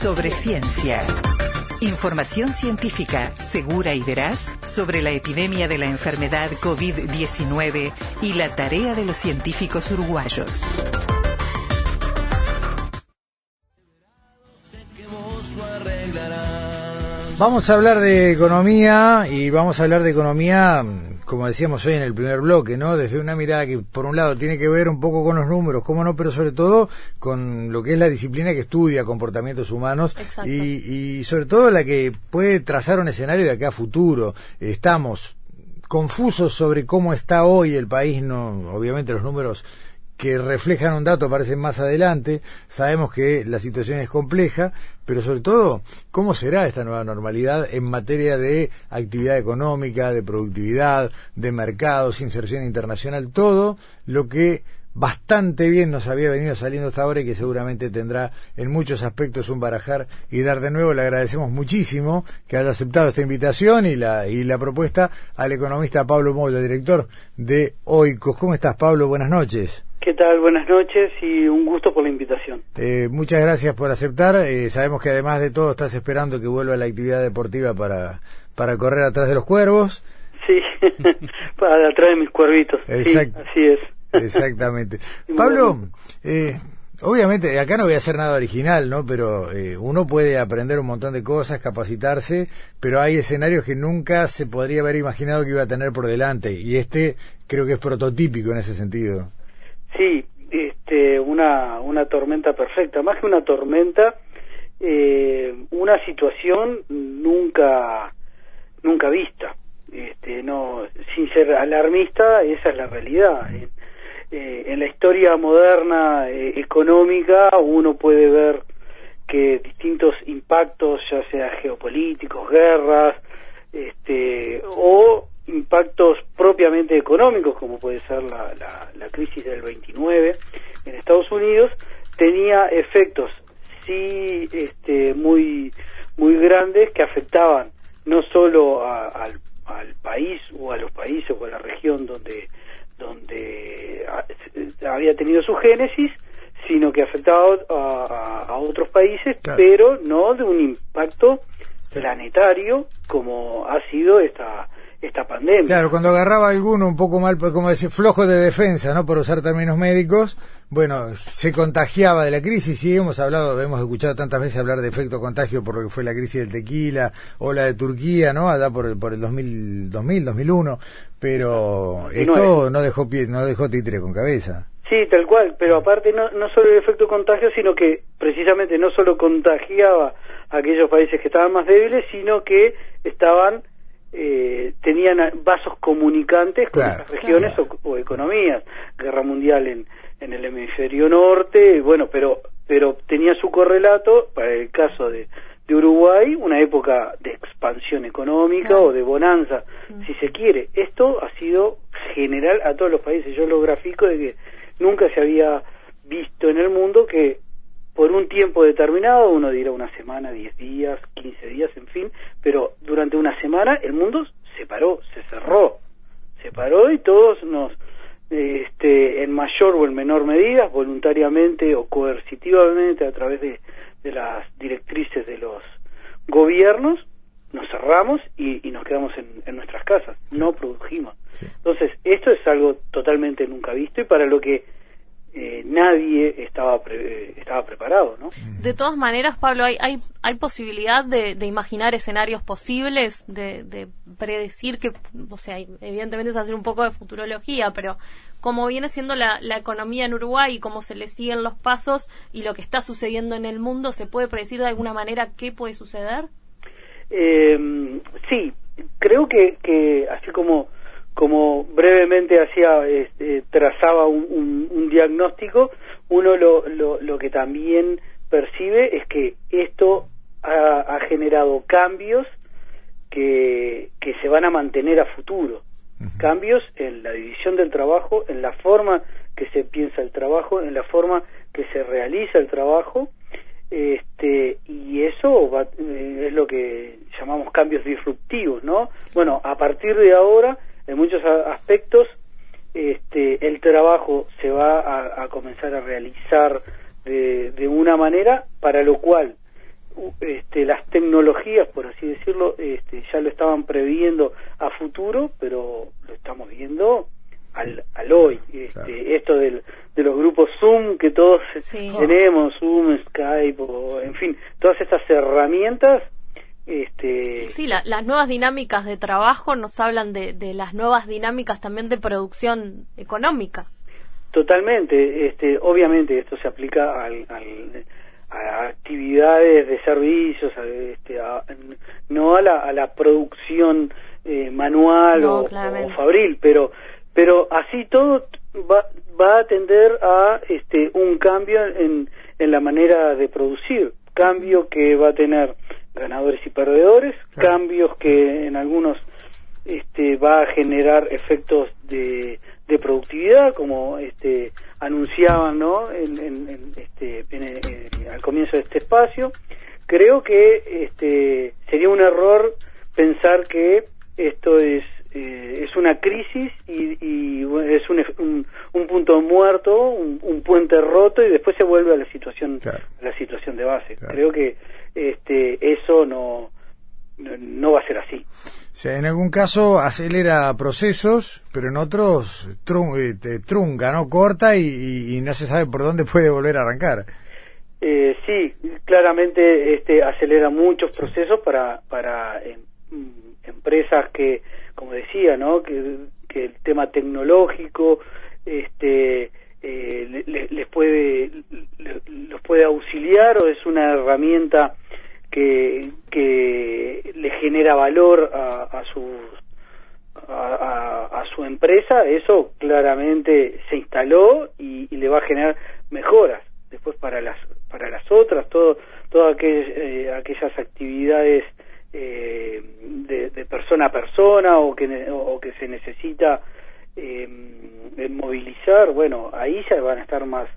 sobre ciencia. Información científica segura y veraz sobre la epidemia de la enfermedad COVID-19 y la tarea de los científicos uruguayos. Vamos a hablar de economía y vamos a hablar de economía, como decíamos hoy en el primer bloque, ¿no? Desde una mirada que, por un lado, tiene que ver un poco con los números, cómo no, pero sobre todo con lo que es la disciplina que estudia comportamientos humanos y, y sobre todo la que puede trazar un escenario de acá a futuro. Estamos confusos sobre cómo está hoy el país, no, obviamente los números que reflejan un dato aparecen más adelante. Sabemos que la situación es compleja, pero sobre todo, ¿cómo será esta nueva normalidad en materia de actividad económica, de productividad, de mercados, inserción internacional, todo lo que bastante bien nos había venido saliendo hasta ahora y que seguramente tendrá en muchos aspectos un barajar y dar de nuevo le agradecemos muchísimo que haya aceptado esta invitación y la y la propuesta al economista Pablo Moya, director de OICOS. ¿Cómo estás Pablo? Buenas noches. ¿Qué tal? Buenas noches y un gusto por la invitación. Eh, muchas gracias por aceptar. Eh, sabemos que además de todo estás esperando que vuelva la actividad deportiva para, para correr atrás de los cuervos. Sí, para atrás de mis cuervitos. Sí, así es. Exactamente. Pablo, eh, obviamente acá no voy a hacer nada original, ¿no? Pero eh, uno puede aprender un montón de cosas, capacitarse, pero hay escenarios que nunca se podría haber imaginado que iba a tener por delante y este creo que es prototípico en ese sentido. Sí, este, una, una tormenta perfecta, más que una tormenta, eh, una situación nunca, nunca vista. Este, no, sin ser alarmista, esa es la realidad. Eh, eh, en la historia moderna económica uno puede ver que distintos impactos, ya sea geopolíticos, guerras, este, o impactos propiamente económicos, como puede ser la, la, crisis del 29 en Estados Unidos, tenía efectos sí este, muy, muy grandes que afectaban no solo al, al país o a los países o a la región donde, donde había tenido su génesis, sino que afectaba a, a otros países, pero no de un impacto planetario como ha sido esta esta pandemia. Claro, cuando agarraba alguno un poco mal, pues, como decir, flojo de defensa, ¿no? Por usar términos médicos, bueno, se contagiaba de la crisis y hemos hablado, hemos escuchado tantas veces hablar de efecto contagio por lo que fue la crisis del tequila o la de Turquía, ¿no? Allá por, por el 2000, 2000, 2001, pero esto no dejó pie, no dejó títere con cabeza. Sí, tal cual, pero aparte no, no solo el efecto contagio, sino que precisamente no solo contagiaba a aquellos países que estaban más débiles, sino que estaban eh, tenían vasos comunicantes con esas regiones o, economías. Guerra mundial en, en el hemisferio norte, bueno, pero, pero tenía su correlato, para el caso de, de Uruguay, una época de expansión económica o de bonanza, mm. si se quiere. Esto ha sido general a todos los países. Yo lo grafico de que nunca se había visto en el mundo que por un tiempo determinado, uno dirá una semana, diez días, quince días, en fin, pero durante una semana el mundo se paró, se cerró, se paró y todos nos, este, en mayor o en menor medida, voluntariamente o coercitivamente a través de, de las directrices de los gobiernos, nos cerramos y, y nos quedamos en, en, nuestras casas, no produjimos. Entonces, esto es algo totalmente nunca visto y para lo que eh, nadie estaba estaba preparado, ¿no? De todas maneras, Pablo, hay hay, hay posibilidad de, de imaginar escenarios posibles, de, de, predecir que, o sea, evidentemente es hacer un poco de futurología, pero como viene siendo la, la economía en Uruguay y cómo se le siguen los pasos y lo que está sucediendo en el mundo, ¿se puede predecir de alguna manera qué puede suceder? Eh, sí, creo que, que así como como brevemente hacía, este, trazaba un, un, diagnóstico, uno lo, lo, lo, que también percibe es que esto ha, ha generado cambios que, que, se van a mantener a futuro. Cambios en la división del trabajo, en la forma que se piensa el trabajo, en la forma que se realiza el trabajo, este, y eso va, eh, es lo que llamamos cambios disruptivos, ¿no? Bueno, a partir de ahora en muchos aspectos este, el trabajo se va a, comenzar a realizar de, una manera para lo cual este, las tecnologías, por así decirlo, este, ya lo estaban previendo a futuro, pero lo estamos viendo al, al hoy. Este, Esto del, de los grupos Zoom que todos tenemos, Zoom, Skype, o, en fin, todas estas herramientas. Este... Sí, las nuevas dinámicas de trabajo nos hablan de, de las nuevas dinámicas también de producción económica. Totalmente, este, obviamente esto se aplica al, a actividades de servicios, este, no a la, a la producción eh, manual o, fabril, pero pero así todo va, va a tender a este un cambio en, en la manera de producir, cambio que va a tener ganadores y perdedores, cambios que en algunos este, va a generar efectos de de productividad, como este, anunciaban ¿no? en, este, al comienzo de este espacio. Creo que este, sería un error pensar que esto es, eh, es una crisis y, es un, un, punto muerto, un, puente roto y después se vuelve a la situación, la situación de base. Creo que este, eso no, no va a ser así. O sea, en algún caso acelera procesos, pero en otros eh, trunca, ¿no? Corta y, no se sabe por dónde puede volver a arrancar. Eh, sí, claramente este acelera muchos procesos para para em, empresas que, como decía, ¿no? Que, que el tema tecnológico, este eh, les puede los puede auxiliar o es una herramienta que, que le genera valor a, a su a, a, su empresa, eso claramente se instaló y, le va a generar mejoras. Después para las para las otras, todo, todas eh, aquellas actividades eh, de, de, persona a persona o que, o que se necesita eh, movilizar, bueno, ahí ya van a estar más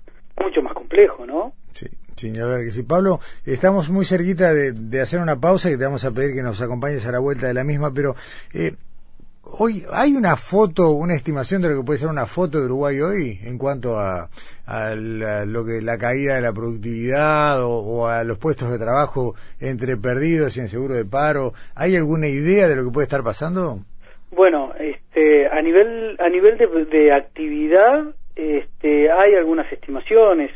mucho más complejo, ¿no? Sí, sin que sí. Pablo, estamos muy cerquita de, hacer una pausa y te vamos a pedir que nos acompañes a la vuelta de la misma, pero eh, hoy hay una foto, una estimación de lo que puede ser una foto de Uruguay hoy en cuanto a, la, lo que la caída de la productividad o, a los puestos de trabajo entre perdidos y en seguro de paro. ¿Hay alguna idea de lo que puede estar pasando? Bueno, este, a nivel a nivel de actividad este, hay algunas estimaciones,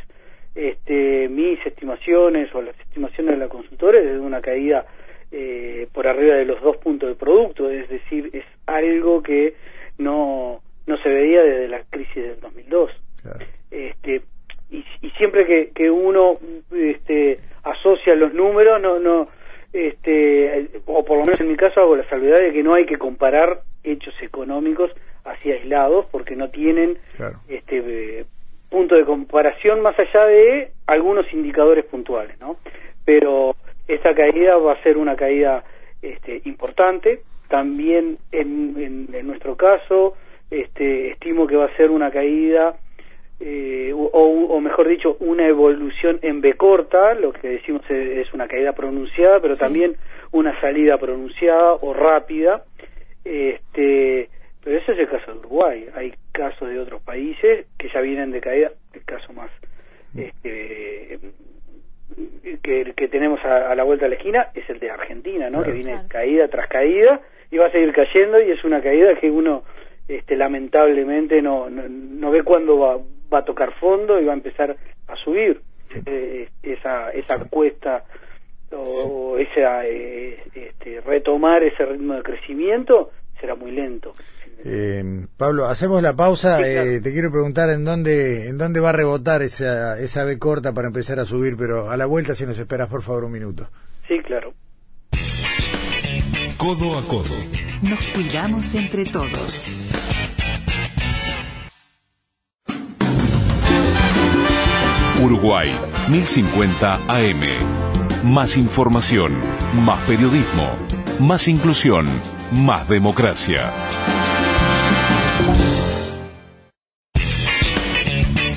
este, mis estimaciones o las estimaciones de la consultora es de una caída eh, por arriba de los dos puntos de producto, es decir, es algo que no, no se veía desde la crisis del 2002. Este, y, y, siempre que, que uno este, asocia los números, no, no, este, o por lo menos en mi caso hago la salvedad de que no hay que comparar hechos económicos así aislados porque no tienen este punto de comparación más allá de algunos indicadores puntuales, ¿no? Pero esta caída va a ser una caída este, importante. También en, en, nuestro caso, este, estimo que va a ser una caída eh, o, o, mejor dicho, una evolución en B corta, lo que decimos es, una caída pronunciada, pero también una salida pronunciada o rápida. Este, pero ese es el caso de Uruguay. Hay casos de otros países que ya vienen de caída. El caso más este, que, que tenemos a, la vuelta de la esquina es el de Argentina, ¿no? que viene caída tras caída y va a seguir cayendo y es una caída que uno este, lamentablemente no, no, ve cuándo va, va a tocar fondo y va a empezar a subir eh, esa, esa cuesta o, esa eh, este, retomar ese ritmo de crecimiento será muy lento. Eh, Pablo, hacemos la pausa. Eh, te quiero preguntar en dónde en dónde va a rebotar esa esa B corta para empezar a subir, pero a la vuelta si nos esperas por favor un minuto. Sí, claro. Codo a codo. Nos cuidamos entre todos. Uruguay, 1050 AM. Más información, más periodismo, más inclusión más democracia.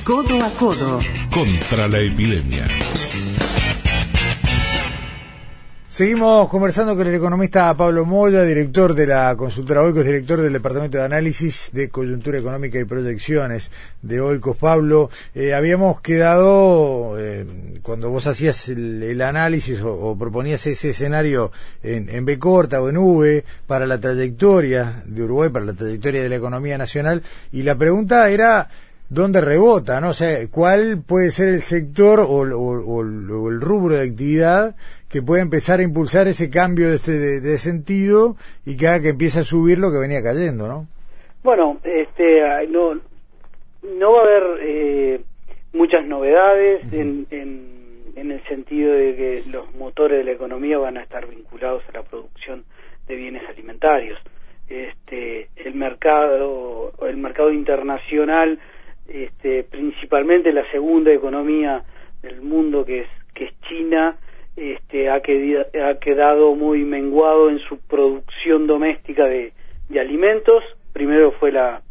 Codo a codo. Contra la epidemia. Seguimos conversando con el economista Pablo Moya, director de la consultora Oicos, director del Departamento de Análisis de Coyuntura Económica y Proyecciones de Oicos. Pablo, eh, habíamos quedado, eh, cuando vos hacías el, análisis o, proponías ese escenario en, en B corta o en V para la trayectoria de Uruguay, para la trayectoria de la economía nacional, y la pregunta era dónde rebota, ¿no? O sea, ¿cuál puede ser el sector o, el rubro de actividad que puede empezar a impulsar ese cambio de, este, de, sentido y que haga que empiece a subir lo que venía cayendo, ¿no? Bueno, este, no, no va a haber eh, muchas novedades en, en el sentido de que los motores de la economía van a estar vinculados a la producción de bienes alimentarios. Este, el mercado, el mercado internacional este, principalmente la segunda economía del mundo que es que es China este, ha, quedado, ha quedado muy menguado en su producción doméstica de, alimentos. Primero fue la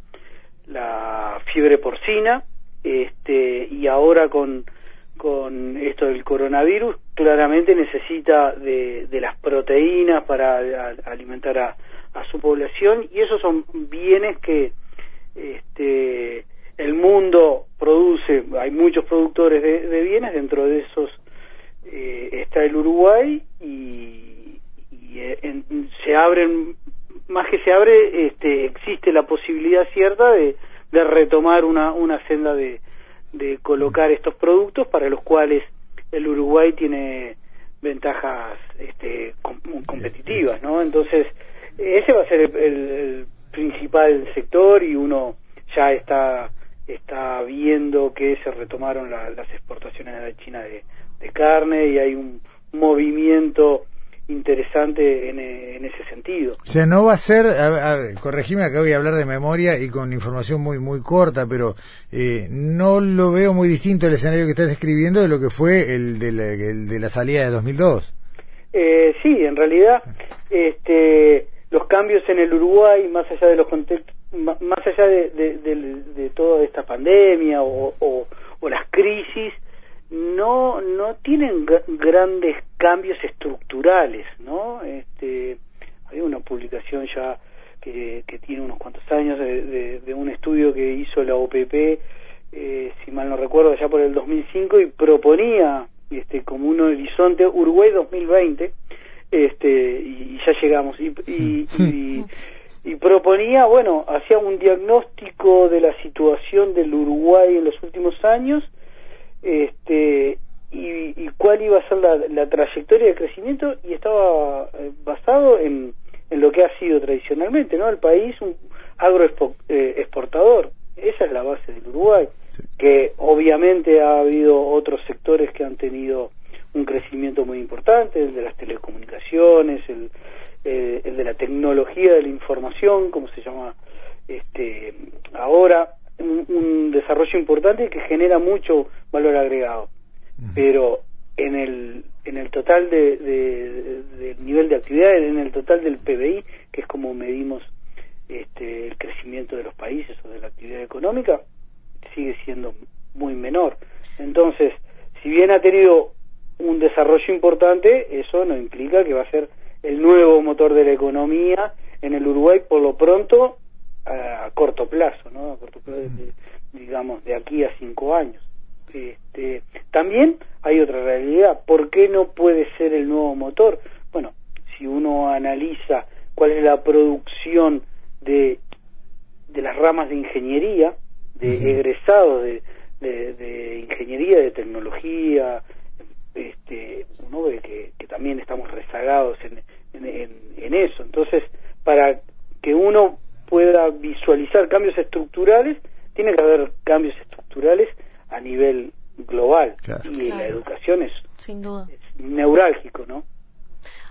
la fiebre porcina este, y ahora con con esto del coronavirus claramente necesita de, de las proteínas para alimentar a, a, su población y esos son bienes que este, el mundo produce, hay muchos productores de, bienes, dentro de esos eh, está el Uruguay y, eh, se abren, más que se abre, este, existe la posibilidad cierta de, de retomar una, una senda de, de colocar estos productos para los cuales el Uruguay tiene ventajas este, competitivas, ¿no? Entonces, ese va a ser el, el principal sector y uno ya está está viendo que se retomaron las exportaciones de China de, carne y hay un movimiento interesante en, ese sentido. O sea, no va a ser, corregime acá voy a hablar de memoria y con información muy muy corta, pero eh, no lo veo muy distinto el escenario que estás describiendo de lo que fue el de la, de la salida de 2002. Eh, sí, en realidad, este, los cambios en el Uruguay, más allá de los contextos más allá de, de, toda esta pandemia o, o, las crisis, no, no tienen grandes cambios estructurales, ¿no? Este, hay una publicación ya que, que tiene unos cuantos años de, de, un estudio que hizo la OPP, eh, si mal no recuerdo, ya por el 2005 y proponía este, como un horizonte Uruguay 2020, este, y, ya llegamos. y, y y proponía, bueno, hacía un diagnóstico de la situación del Uruguay en los últimos años este, y, cuál iba a ser la, trayectoria de crecimiento y estaba eh, basado en, en, lo que ha sido tradicionalmente, ¿no? El país un agroexportador, eh, esa es la base del Uruguay, que obviamente ha habido otros sectores que han tenido un crecimiento muy importante, el de las telecomunicaciones, el, eh, el de la tecnología de la información, como se llama este, ahora, un, desarrollo importante que genera mucho valor agregado. Pero en el, en el total de, del nivel de actividad, en el total del PBI, que es como medimos este, el crecimiento de los países o de la actividad económica, sigue siendo muy menor. Entonces, si bien ha tenido un desarrollo importante, eso no implica que va a ser el nuevo motor de la economía en el Uruguay por lo pronto a, corto plazo, ¿no? A corto plazo, digamos, de aquí a cinco años. Este, también hay otra realidad. ¿Por qué no puede ser el nuevo motor? Bueno, si uno analiza cuál es la producción de, de las ramas de ingeniería, de egresados de, de, de, ingeniería, de tecnología, este, uno ve que, que también estamos rezagados en, en, eso. Entonces, para que uno pueda visualizar cambios estructurales, tiene que haber cambios estructurales a nivel global. Y la educación es, Sin duda. neurálgico, ¿no?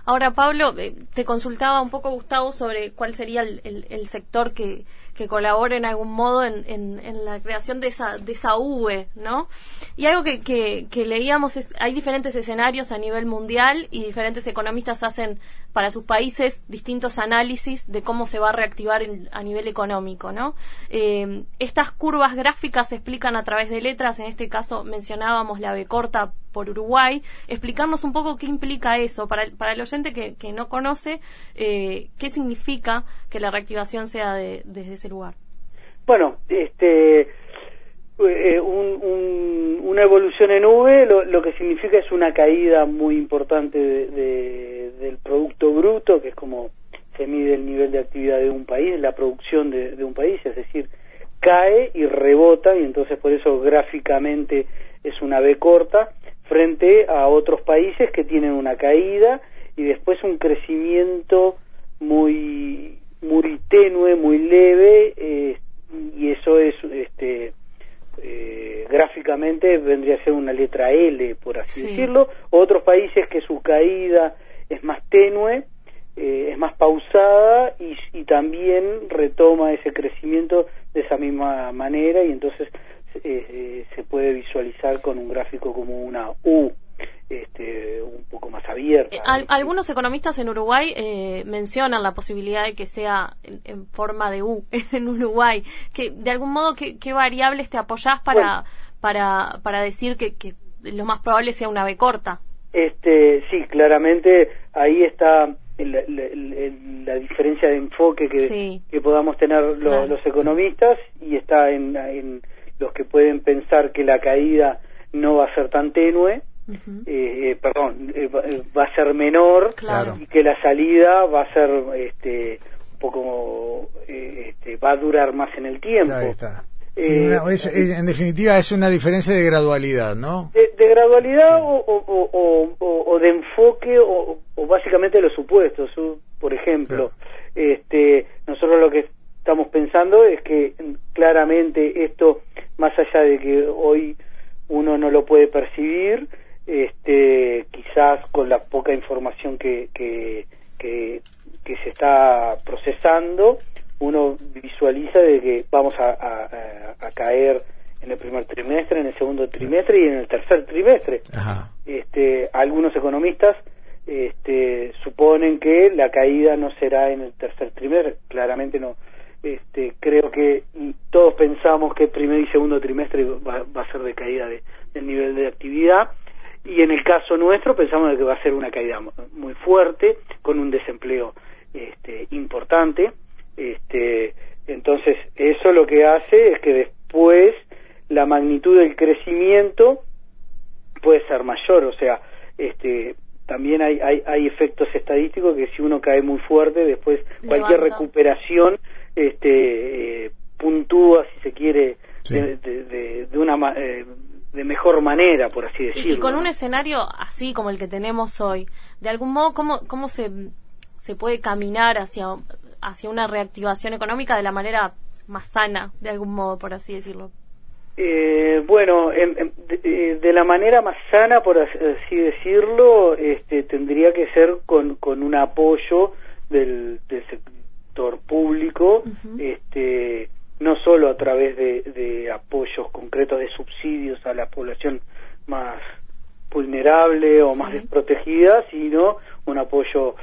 Ahora, Pablo, eh, te consultaba un poco, Gustavo, sobre cuál sería el, el, sector que, que colabore en algún modo en, en, la creación de esa, de esa V, ¿no? Y algo que, que, leíamos es, hay diferentes escenarios a nivel mundial y diferentes economistas hacen para sus países distintos análisis de cómo se va a reactivar a nivel económico, ¿no? Eh, estas curvas gráficas se explican a través de letras, en este caso mencionábamos la B corta por Uruguay, explicarnos un poco qué implica eso para el, para el oyente que, que no conoce, eh, qué significa que la reactivación sea desde ese lugar. Bueno, este eh, una evolución en V lo, que significa es una caída muy importante del Producto Bruto, que es como se mide el nivel de actividad de un país, la producción de, de un país, es decir, cae y rebota, y entonces por eso gráficamente es una B corta, frente a otros países que tienen una caída y después un crecimiento muy muy tenue, muy leve, eh, y eso es este eh, gráficamente vendría a ser una letra L, por así decirlo. Otros países que su caída es más tenue, eh, es más pausada y, y, también retoma ese crecimiento de esa misma manera y entonces eh, se puede visualizar con un gráfico como una U. Este, un poco más abierta. algunos economistas en Uruguay mencionan la posibilidad de que sea en, forma de U en Uruguay. Que de algún modo qué, qué variables te apoyás para para para decir que, que lo más probable sea una B corta. Este, sí, claramente ahí está la, diferencia de enfoque que, que podamos tener los economistas y está en, los que pueden pensar que la caída no va a ser tan tenue, eh, eh, perdón, eh, va a ser menor y que la salida va a ser este, un poco, este, va a durar más en el tiempo. Eh, en definitiva es una diferencia de gradualidad, ¿no? De, gradualidad o, de enfoque o, básicamente los supuestos. Por ejemplo, este, nosotros lo que estamos pensando es que claramente esto, más allá de que hoy uno no lo puede percibir, este, quizás con la poca información que, que, que se está procesando, uno visualiza de que vamos a, a, caer en el primer trimestre, en el segundo trimestre y en el tercer trimestre. Este, algunos economistas este, suponen que la caída no será en el tercer trimestre, claramente no. Este, creo que todos pensamos que el primer y segundo trimestre va, a ser de caída de, del nivel de actividad y en el caso nuestro pensamos que va a ser una caída muy fuerte con un desempleo este, importante este, entonces, eso lo que hace es que después la magnitud del crecimiento puede ser mayor, o sea, este, también hay, hay, hay efectos estadísticos que si uno cae muy fuerte, después cualquier recuperación este, eh, puntúa, si se quiere, de, de, de, una eh, de mejor manera, por así decirlo. Y, con un escenario así como el que tenemos hoy, de algún modo, ¿cómo, cómo se, se puede caminar hacia hacia una reactivación económica de la manera más sana, de algún modo, por así decirlo? Eh, bueno, eh, de, la manera más sana, por así decirlo, este, tendría que ser con, con un apoyo del, sector público, este, no solo a través de, apoyos concretos de subsidios a la población más vulnerable o más desprotegida, sino un apoyo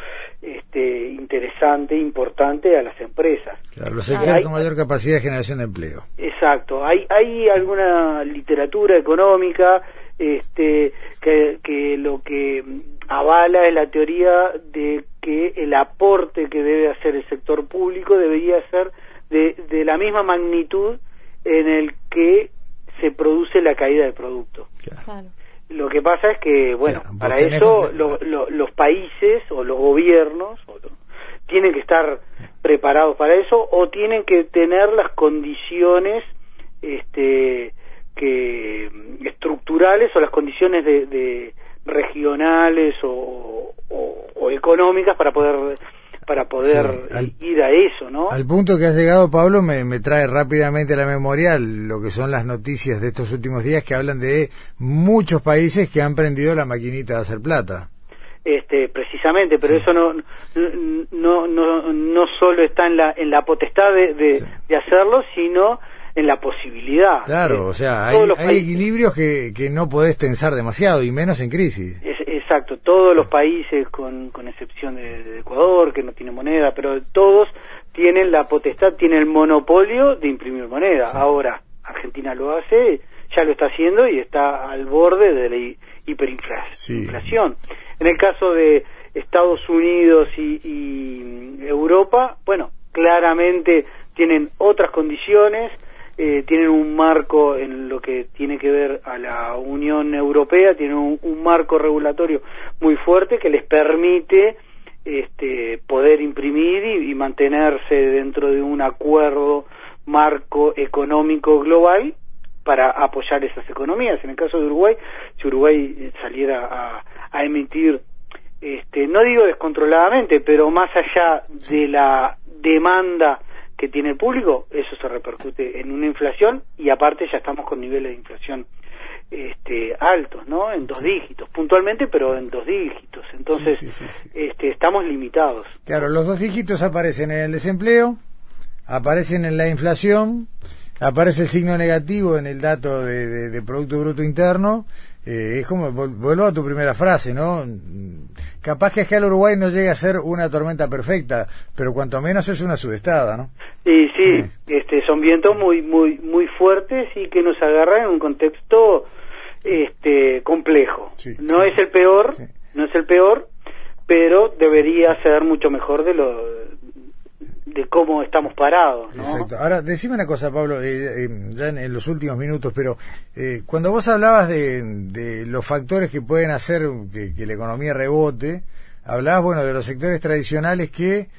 este, interesante, importante a las empresas. Claro, los sectores con mayor capacidad de generación de empleo. Exacto. Hay, hay alguna literatura económica este, que, que lo que avala es la teoría de que el aporte que debe hacer el sector público debería ser de, de la misma magnitud en el que se produce la caída del producto. Claro. Lo que pasa es que, bueno, para eso los países o los gobiernos tienen que estar preparados para eso o tienen que tener las condiciones este, que estructurales o las condiciones de, regionales o, o económicas para poder para poder ir a eso, ¿no? Al punto que has llegado, Pablo, me, me, trae rápidamente a la memoria lo que son las noticias de estos últimos días que hablan de muchos países que han prendido la maquinita de hacer plata. este, precisamente, pero eso no, no, no, no solo está en la, en la potestad de, de, hacerlo, sino en la posibilidad. Claro, o sea, hay, hay equilibrios que, que no podés tensar demasiado, y menos en crisis. Exacto, todos los países, con, con excepción de, Ecuador, que no tiene moneda, pero todos tienen la potestad, tienen el monopolio de imprimir moneda. Ahora, Argentina lo hace, ya lo está haciendo y está al borde de la hiperinflación. En el caso de Estados Unidos y, Europa, bueno, claramente tienen otras condiciones, eh, tienen un marco en lo que tiene que ver a la Unión Europea, tienen un, marco regulatorio muy fuerte que les permite este, poder imprimir y, mantenerse dentro de un acuerdo marco económico global para apoyar esas economías. En el caso de Uruguay, si Uruguay saliera a emitir este, no digo descontroladamente, pero más allá de la demanda que tiene el público, eso se repercute en una inflación y aparte ya estamos con niveles de inflación este, altos, ¿no? En dos dígitos, puntualmente, pero en dos dígitos. Entonces, este, estamos limitados. Claro, los dos dígitos aparecen en el desempleo, aparecen en la inflación, aparece el signo negativo en el dato de Producto Bruto Interno eh, es como, vuelvo a tu primera frase, ¿no? Capaz que acá el Uruguay no llegue a ser una tormenta perfecta, pero cuanto menos es una sudestada, ¿no? Y sí, este, son vientos muy, muy, muy fuertes y que nos agarran en un contexto este, complejo. no es el peor, no es el peor, pero debería ser mucho mejor de lo de cómo estamos parados. Exacto. Ahora, decime una cosa, Pablo, eh, eh, ya en, los últimos minutos, pero eh, cuando vos hablabas de, los factores que pueden hacer que, la economía rebote, hablabas, bueno, de los sectores tradicionales que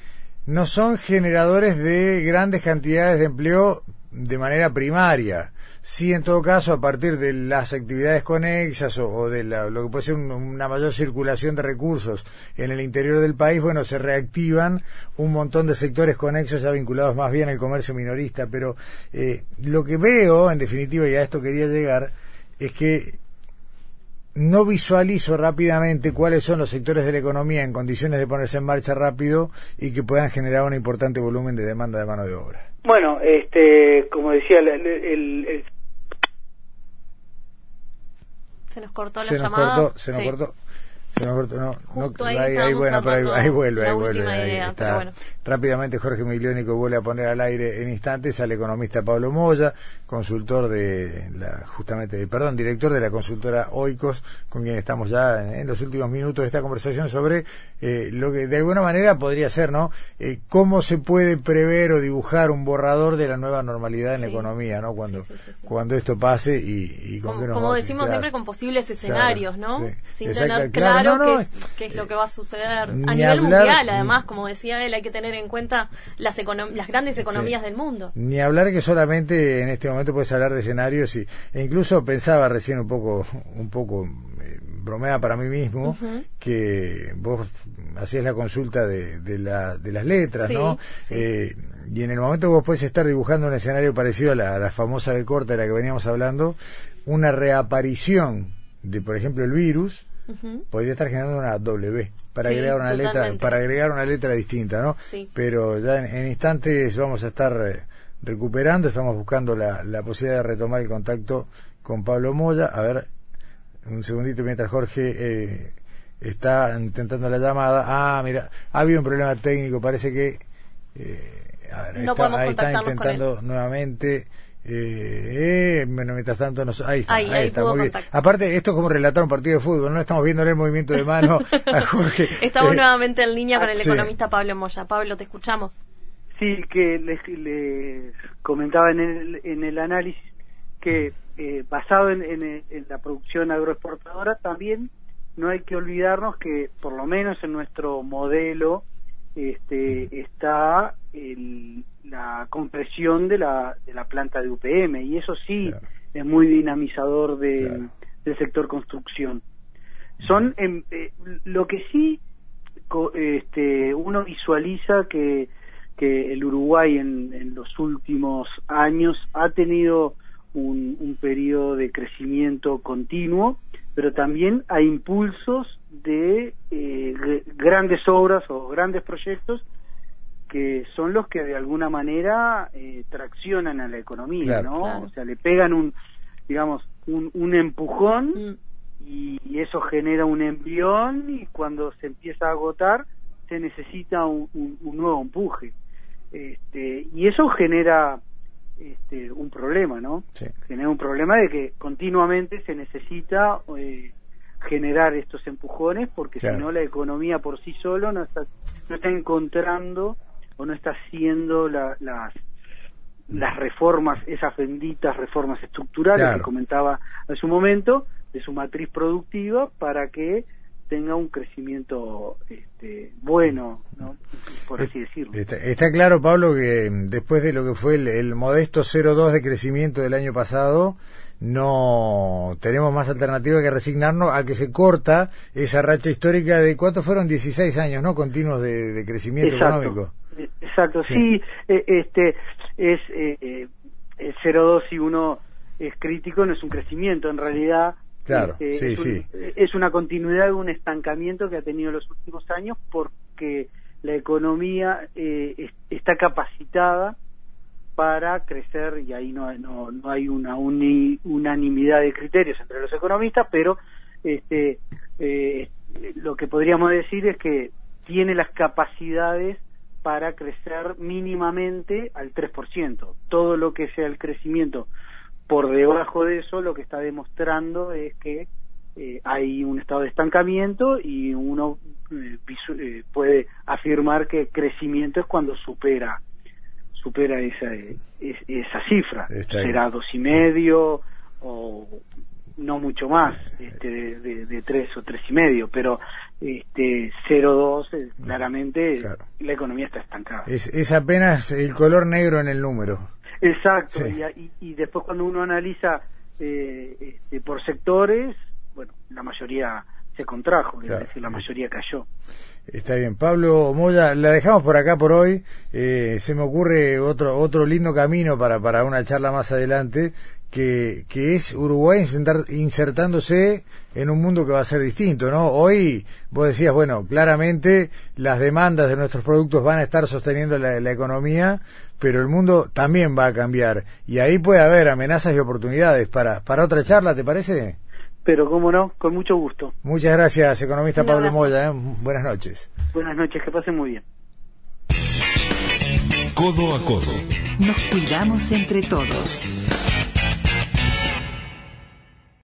no son generadores de grandes cantidades de empleo de manera primaria sí en todo caso a partir de las actividades conexas o, de lo que puede ser una mayor circulación de recursos en el interior del país, bueno, se reactivan un montón de sectores conexos ya vinculados más bien al comercio minorista, pero eh, lo que veo, en definitiva, y a esto quería llegar, es que no visualizo rápidamente cuáles son los sectores de la economía en condiciones de ponerse en marcha rápido y que puedan generar un importante volumen de demanda de mano de obra. Bueno, este, como decía, el, se nos cortó la se Nos cortó, se nos cortó. Se nos cortó, no, no ahí, ahí, bueno, pero ahí, vuelve, ahí vuelve. Ahí está. Rápidamente Jorge Migliónico vuelve a poner al aire en instantes al economista Pablo Moya, consultor de la, justamente, perdón, director de la consultora Oikos, con quien estamos ya en, los últimos minutos de esta conversación sobre eh, lo que de alguna manera podría ser, ¿no? Eh, cómo se puede prever o dibujar un borrador de la nueva normalidad en la economía, ¿no? Cuando, cuando esto pase y, con como, como decimos siempre con posibles escenarios, ¿no? Sin tener claro, qué, es, lo que va a suceder a nivel mundial, además, como decía él, hay que tener en cuenta las, las grandes economías del mundo. Ni hablar que solamente en este momento puedes hablar de escenarios y, e incluso pensaba recién un poco, un poco eh, bromea para mí mismo que vos hacías la consulta de, de, la, de las letras, ¿no? Eh, y en el momento que vos puedes estar dibujando un escenario parecido a la, famosa de corta de la que veníamos hablando, una reaparición de, por ejemplo, el virus, podría estar generando una W para agregar una letra para agregar una letra distinta, ¿no? Pero ya en, instantes vamos a estar eh, recuperando, estamos buscando la, la posibilidad de retomar el contacto con Pablo Moya. A ver, un segundito mientras Jorge eh, está intentando la llamada. Ah, mira, ha habido un problema técnico, parece que... Eh, ahí está intentando nuevamente. Eh, bueno, mientras tanto, ahí está, ahí, está, muy bien. Aparte, esto es como relatar un partido de fútbol, no estamos viendo el movimiento de mano a Jorge. estamos eh, nuevamente en línea con el economista Pablo Moya. Pablo, te escuchamos. Sí, que les, comentaba en el, en el análisis que eh, basado en, en, la producción agroexportadora también no hay que olvidarnos que por lo menos en nuestro modelo este, está el, la compresión de la, de la planta de UPM y eso sí es muy dinamizador del sector construcción. Son em, eh, lo que sí este, uno visualiza que, que el Uruguay en, en los últimos años ha tenido un, un periodo de crecimiento continuo, pero también hay impulsos de eh, grandes obras o grandes proyectos que son los que de alguna manera eh, traccionan a la economía, ¿no? O sea, le pegan un, digamos, un, un empujón mm. y, eso genera un envión y cuando se empieza a agotar se necesita un, un, nuevo empuje. Este, y eso genera este, un problema, ¿no? Genera un problema de que continuamente se necesita eh, generar estos empujones porque si no la economía por sí solo no está, no está encontrando o no está haciendo las las reformas, esas benditas reformas estructurales que comentaba hace un momento, de su matriz productiva para que tenga un crecimiento este, bueno, ¿no? por así decirlo. Está, claro, Pablo, que después de lo que fue el, modesto 0,2 de crecimiento del año pasado, no tenemos más alternativa que resignarnos a que se corta esa racha histórica de, ¿cuántos fueron? 16 años, ¿no? Continuos de, crecimiento económico. Exacto, sí, eh, este es eh, eh, el 0,2 si uno es crítico no es un crecimiento, en realidad claro, este, es, sí. es una continuidad de un estancamiento que ha tenido los últimos años porque la economía está capacitada para crecer y ahí no, no, no hay una unanimidad de criterios entre los economistas, pero este, lo que podríamos decir es que tiene las capacidades para crecer mínimamente al 3%. Todo lo que sea el crecimiento por debajo de eso, lo que está demostrando es que eh, hay un estado de estancamiento y uno eh, eh, puede afirmar que crecimiento es cuando supera supera esa esa cifra. Será dos y medio o no mucho más este, de, de, tres o tres y medio pero este 0,2 eh, claramente la economía está estancada. Es, es apenas el color negro en el número exacto y, y, después cuando uno analiza eh, este, por sectores bueno la mayoría se contrajo, es decir, la mayoría cayó. Está bien. Pablo Moya, la dejamos por acá por hoy. Eh, se me ocurre otro otro lindo camino para, para una charla más adelante, que, que es Uruguay insertándose en un mundo que va a ser distinto, ¿no? Hoy vos decías, bueno, claramente las demandas de nuestros productos van a estar sosteniendo la, la economía, pero el mundo también va a cambiar. Y ahí puede haber amenazas y oportunidades para, para otra charla, ¿te parece? pero cómo no, con mucho gusto. Muchas gracias, economista Pablo Moya. ¿eh? Buenas noches. Buenas noches, que pasen muy bien. Codo a codo. Nos cuidamos entre todos.